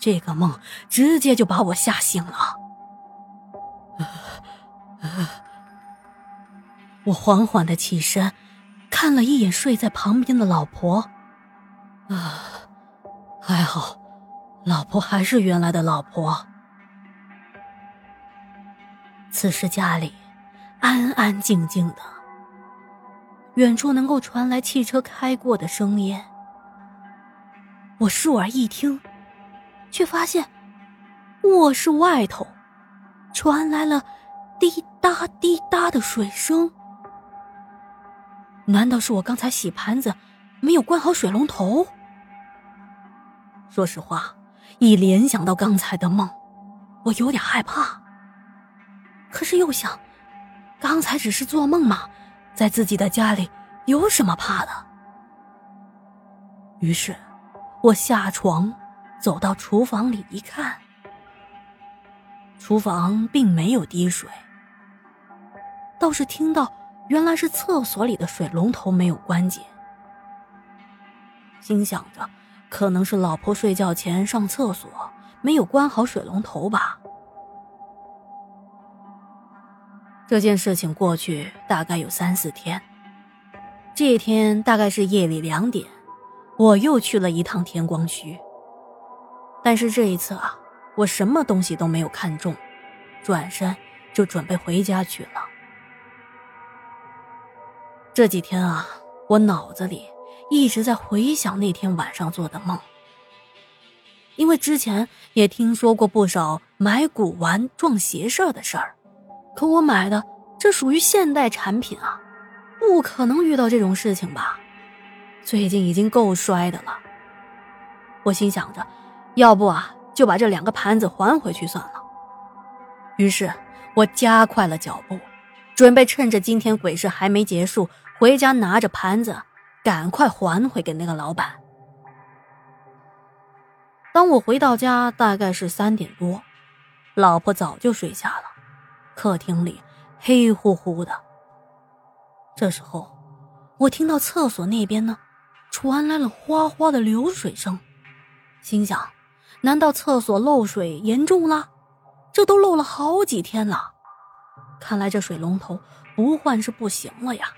这个梦直接就把我吓醒了。我缓缓的起身，看了一眼睡在旁边的老婆，啊，还好，老婆还是原来的老婆。此时家里安安静静的，远处能够传来汽车开过的声音。我竖耳一听，却发现卧室外头传来了滴答滴答的水声。难道是我刚才洗盘子没有关好水龙头？说实话，一联想到刚才的梦，我有点害怕。可是又想，刚才只是做梦嘛，在自己的家里有什么怕的？于是，我下床，走到厨房里一看，厨房并没有滴水，倒是听到原来是厕所里的水龙头没有关紧。心想着，可能是老婆睡觉前上厕所没有关好水龙头吧。这件事情过去大概有三四天。这一天大概是夜里两点，我又去了一趟天光墟。但是这一次啊，我什么东西都没有看中，转身就准备回家去了。这几天啊，我脑子里一直在回想那天晚上做的梦，因为之前也听说过不少买古玩撞邪事儿的事儿。可我买的这属于现代产品啊，不可能遇到这种事情吧？最近已经够摔的了。我心想着，要不啊，就把这两个盘子还回去算了。于是我加快了脚步，准备趁着今天鬼市还没结束，回家拿着盘子，赶快还回给那个老板。当我回到家，大概是三点多，老婆早就睡下了。客厅里黑乎乎的。这时候，我听到厕所那边呢，传来了哗哗的流水声，心想：难道厕所漏水严重了？这都漏了好几天了，看来这水龙头不换是不行了呀。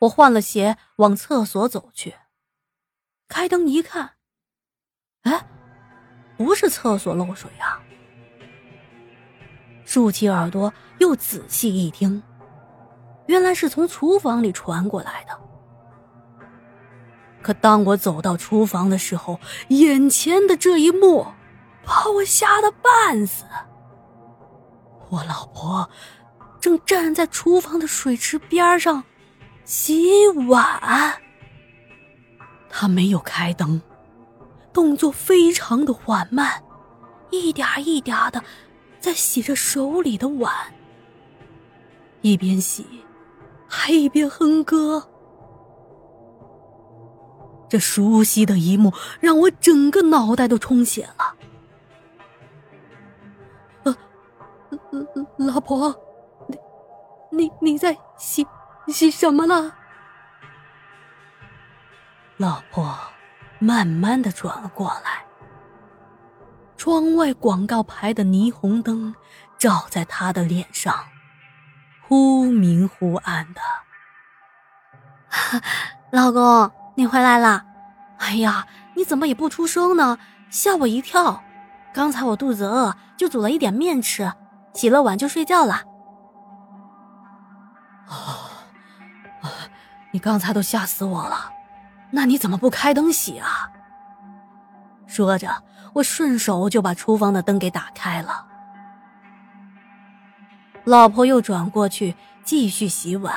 我换了鞋往厕所走去，开灯一看，哎，不是厕所漏水啊。竖起耳朵，又仔细一听，原来是从厨房里传过来的。可当我走到厨房的时候，眼前的这一幕把我吓得半死。我老婆正站在厨房的水池边上洗碗，她没有开灯，动作非常的缓慢，一点一点的。在洗着手里的碗，一边洗，还一边哼歌。这熟悉的一幕让我整个脑袋都充血了。呃，老婆，你你你在洗洗什么了？老婆慢慢的转了过来。窗外广告牌的霓虹灯照在他的脸上，忽明忽暗的。老公，你回来了！哎呀，你怎么也不出声呢？吓我一跳！刚才我肚子饿，就煮了一点面吃，洗了碗就睡觉了。啊！你刚才都吓死我了，那你怎么不开灯洗啊？说着。我顺手就把厨房的灯给打开了，老婆又转过去继续洗碗。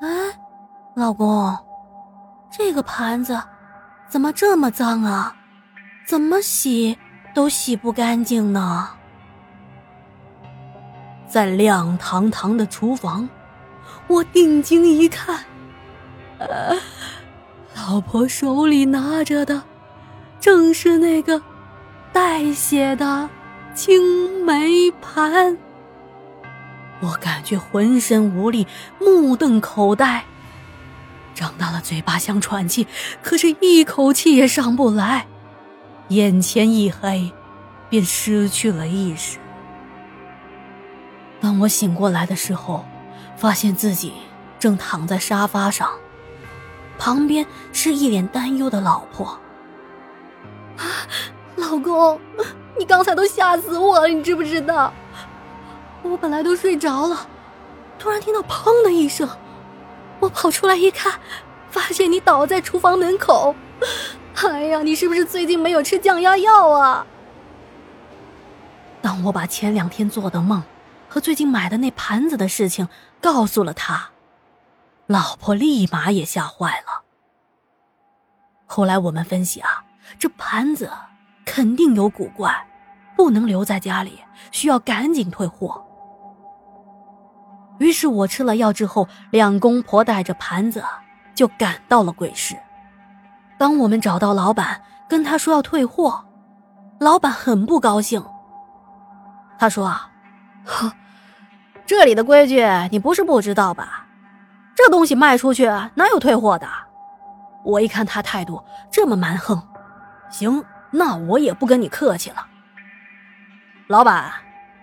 哎，老公，这个盘子怎么这么脏啊？怎么洗都洗不干净呢？在亮堂堂的厨房，我定睛一看，呃，老婆手里拿着的。正是那个带血的青梅盘，我感觉浑身无力，目瞪口呆。张大了嘴巴想喘气，可是一口气也上不来，眼前一黑，便失去了意识。当我醒过来的时候，发现自己正躺在沙发上，旁边是一脸担忧的老婆。啊老公，你刚才都吓死我了，你知不知道？我本来都睡着了，突然听到“砰”的一声。我跑出来一看，发现你倒在厨房门口。哎呀，你是不是最近没有吃降压药啊？当我把前两天做的梦和最近买的那盘子的事情告诉了他，老婆立马也吓坏了。后来我们分析啊，这盘子肯定有古怪，不能留在家里，需要赶紧退货。于是我吃了药之后，两公婆带着盘子就赶到了鬼市。当我们找到老板，跟他说要退货，老板很不高兴。他说：“啊，哼，这里的规矩你不是不知道吧？这东西卖出去哪有退货的？”我一看他态度这么蛮横，行，那我也不跟你客气了。老板，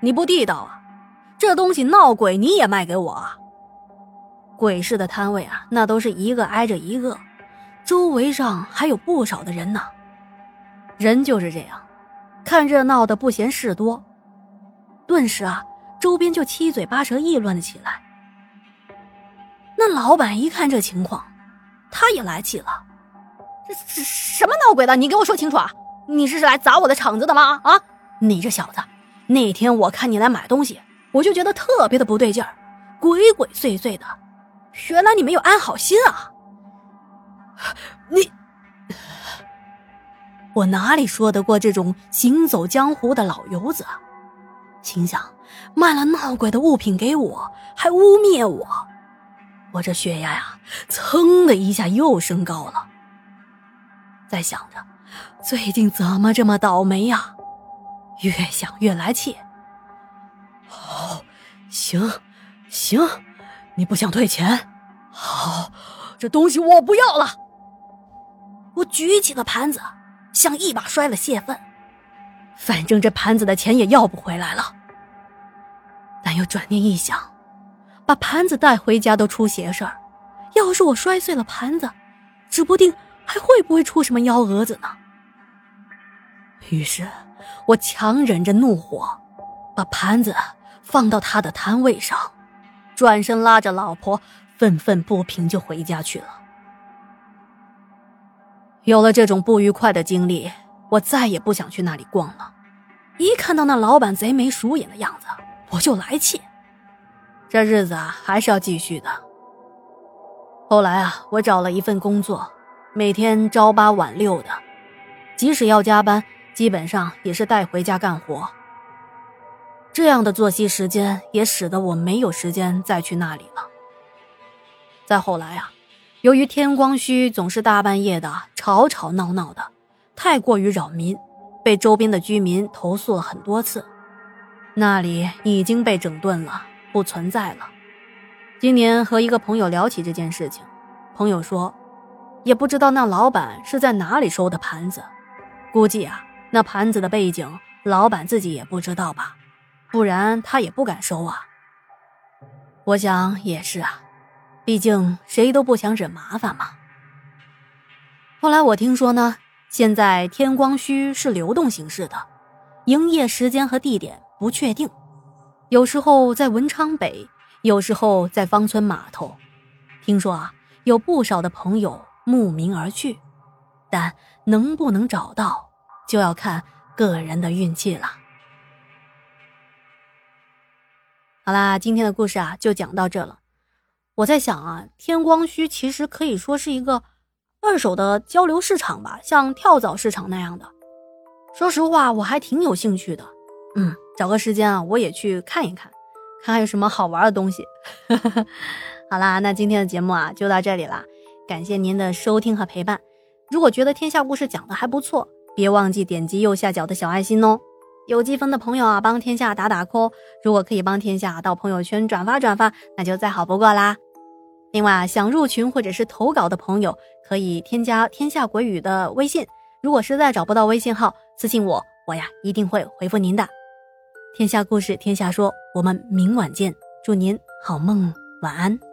你不地道啊！这东西闹鬼，你也卖给我？鬼市的摊位啊，那都是一个挨着一个，周围上还有不少的人呢。人就是这样，看热闹的不嫌事多。顿时啊，周边就七嘴八舌议论了起来。那老板一看这情况，他也来气了：“这什么闹鬼的？你给我说清楚啊！你这是来砸我的场子的吗？啊，你这小子，那天我看你来买东西。”我就觉得特别的不对劲儿，鬼鬼祟祟的，原来你没有安好心啊！你，我哪里说得过这种行走江湖的老油子？心想，卖了闹鬼的物品给我，还污蔑我，我这血压呀，噌的一下又升高了。在想着，最近怎么这么倒霉呀？越想越来气。行，行，你不想退钱？好，这东西我不要了。我举起了盘子，想一把摔了泄愤。反正这盘子的钱也要不回来了。但又转念一想，把盘子带回家都出邪事儿，要是我摔碎了盘子，指不定还会不会出什么幺蛾子呢。于是，我强忍着怒火，把盘子。放到他的摊位上，转身拉着老婆，愤愤不平就回家去了。有了这种不愉快的经历，我再也不想去那里逛了。一看到那老板贼眉鼠眼的样子，我就来气。这日子啊，还是要继续的。后来啊，我找了一份工作，每天朝八晚六的，即使要加班，基本上也是带回家干活。这样的作息时间也使得我没有时间再去那里了。再后来啊，由于天光墟总是大半夜的吵吵闹闹的，太过于扰民，被周边的居民投诉了很多次，那里已经被整顿了，不存在了。今年和一个朋友聊起这件事情，朋友说，也不知道那老板是在哪里收的盘子，估计啊，那盘子的背景，老板自己也不知道吧。不然他也不敢收啊。我想也是啊，毕竟谁都不想惹麻烦嘛。后来我听说呢，现在天光墟是流动形式的，营业时间和地点不确定，有时候在文昌北，有时候在芳村码头。听说啊，有不少的朋友慕名而去，但能不能找到，就要看个人的运气了。好啦，今天的故事啊就讲到这了。我在想啊，天光墟其实可以说是一个二手的交流市场吧，像跳蚤市场那样的。说实话，我还挺有兴趣的。嗯，找个时间啊，我也去看一看，看看有什么好玩的东西。好啦，那今天的节目啊就到这里啦，感谢您的收听和陪伴。如果觉得天下故事讲的还不错，别忘记点击右下角的小爱心哦。有积分的朋友啊，帮天下打打 call。如果可以帮天下到朋友圈转发转发，那就再好不过啦。另外啊，想入群或者是投稿的朋友，可以添加“天下鬼语”的微信。如果实在找不到微信号，私信我，我呀一定会回复您的。天下故事，天下说，我们明晚见，祝您好梦，晚安。